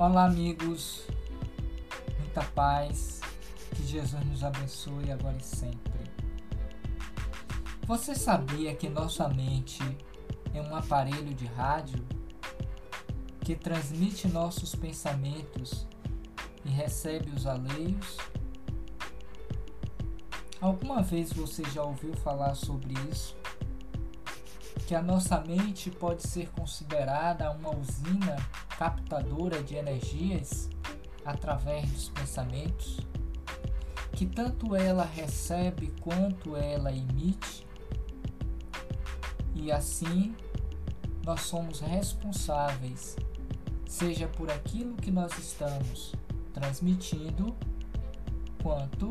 Olá, amigos. Muita paz. Que Jesus nos abençoe agora e sempre. Você sabia que nossa mente é um aparelho de rádio que transmite nossos pensamentos e recebe os alheios? Alguma vez você já ouviu falar sobre isso? Que a nossa mente pode ser considerada uma usina captadora de energias através dos pensamentos? Que tanto ela recebe quanto ela emite? E assim nós somos responsáveis, seja por aquilo que nós estamos transmitindo, quanto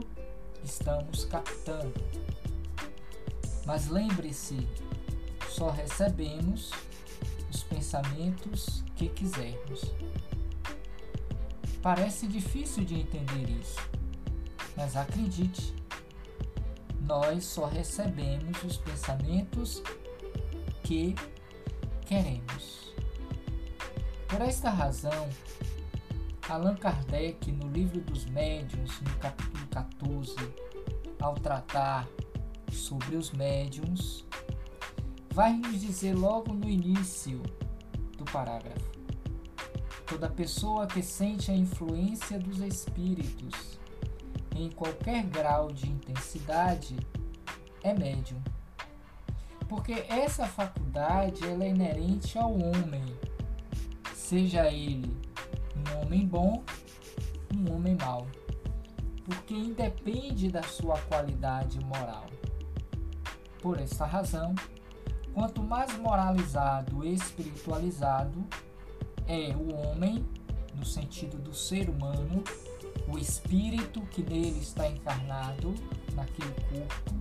estamos captando. Mas lembre-se, só recebemos os pensamentos que quisermos. Parece difícil de entender isso, mas acredite, nós só recebemos os pensamentos que queremos. Por esta razão, Allan Kardec, no livro dos Médiuns, no capítulo 14, ao tratar sobre os médiums, vai nos dizer logo no início do parágrafo: toda pessoa que sente a influência dos espíritos em qualquer grau de intensidade é médium. Porque essa faculdade ela é inerente ao homem, seja ele um homem bom, um homem mau, porque independe da sua qualidade moral. Por esta razão, quanto mais moralizado e espiritualizado é o homem, no sentido do ser humano, o espírito que nele está encarnado, naquele corpo,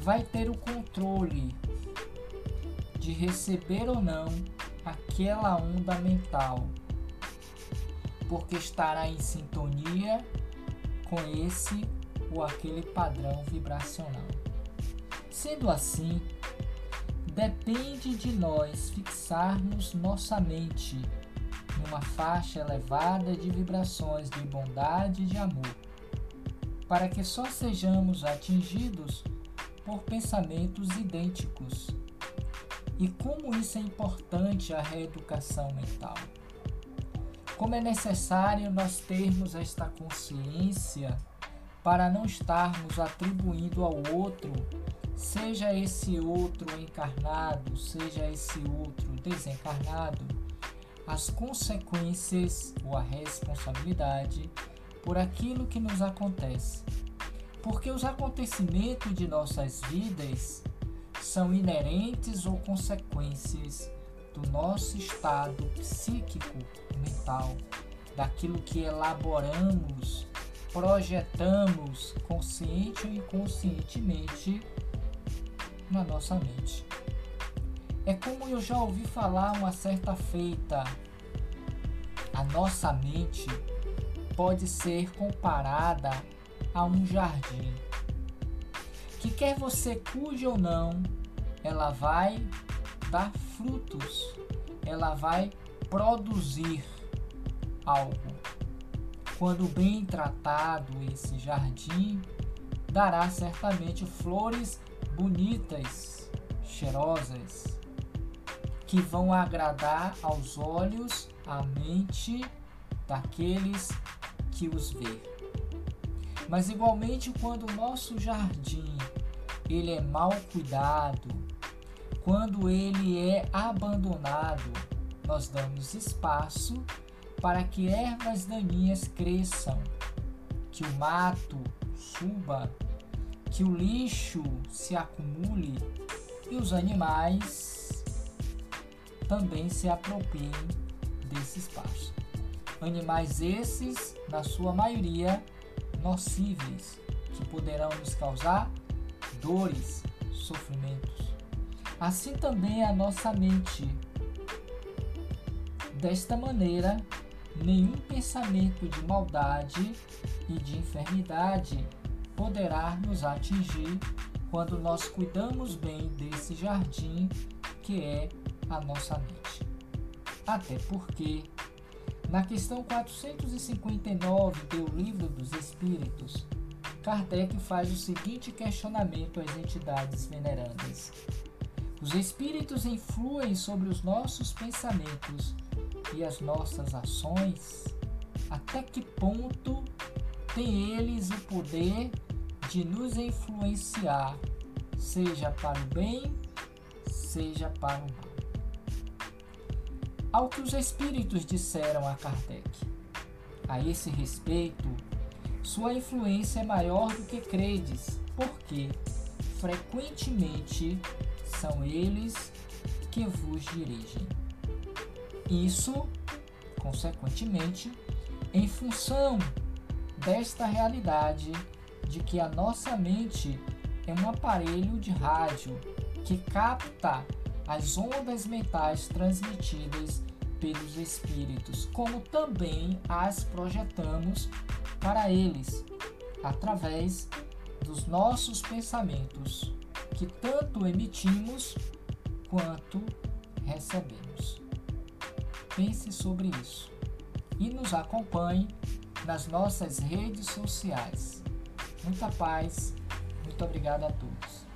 vai ter o controle de receber ou não aquela onda mental porque estará em sintonia com esse ou aquele padrão vibracional. Sendo assim, depende de nós fixarmos nossa mente numa faixa elevada de vibrações de bondade e de amor, para que só sejamos atingidos por pensamentos idênticos. E como isso é importante a reeducação mental. Como é necessário nós termos esta consciência para não estarmos atribuindo ao outro, seja esse outro encarnado, seja esse outro desencarnado, as consequências ou a responsabilidade por aquilo que nos acontece. Porque os acontecimentos de nossas vidas são inerentes ou consequências do nosso estado psíquico, mental, daquilo que elaboramos, projetamos consciente ou inconscientemente na nossa mente. É como eu já ouvi falar uma certa feita, a nossa mente pode ser comparada a um jardim. Que quer você cuide ou não, ela vai dar frutos, ela vai produzir algo. Quando bem tratado, esse jardim dará certamente flores bonitas, cheirosas, que vão agradar aos olhos, à mente daqueles que os vê. Mas igualmente quando o nosso jardim ele é mal cuidado, quando ele é abandonado, nós damos espaço para que ervas daninhas cresçam, que o mato suba, que o lixo se acumule e os animais também se apropriem desse espaço. Animais esses, na sua maioria, nocíveis, que poderão nos causar dores, sofrimentos. Assim também a nossa mente. Desta maneira, nenhum pensamento de maldade e de enfermidade poderá nos atingir quando nós cuidamos bem desse jardim que é a nossa mente. Até porque Na questão 459 do Livro dos Espíritos, Kardec faz o seguinte questionamento às entidades venerandas: Os espíritos influem sobre os nossos pensamentos e as nossas ações? Até que ponto têm eles o poder de nos influenciar, seja para o bem, seja para o mal? Ao que os espíritos disseram a Kardec. A esse respeito, sua influência é maior do que credes, porque frequentemente são eles que vos dirigem. Isso, consequentemente, em função desta realidade de que a nossa mente é um aparelho de rádio que capta as ondas mentais transmitidas pelos espíritos, como também as projetamos para eles através dos nossos pensamentos, que tanto emitimos quanto recebemos. Pense sobre isso e nos acompanhe nas nossas redes sociais. Muita paz, muito obrigado a todos.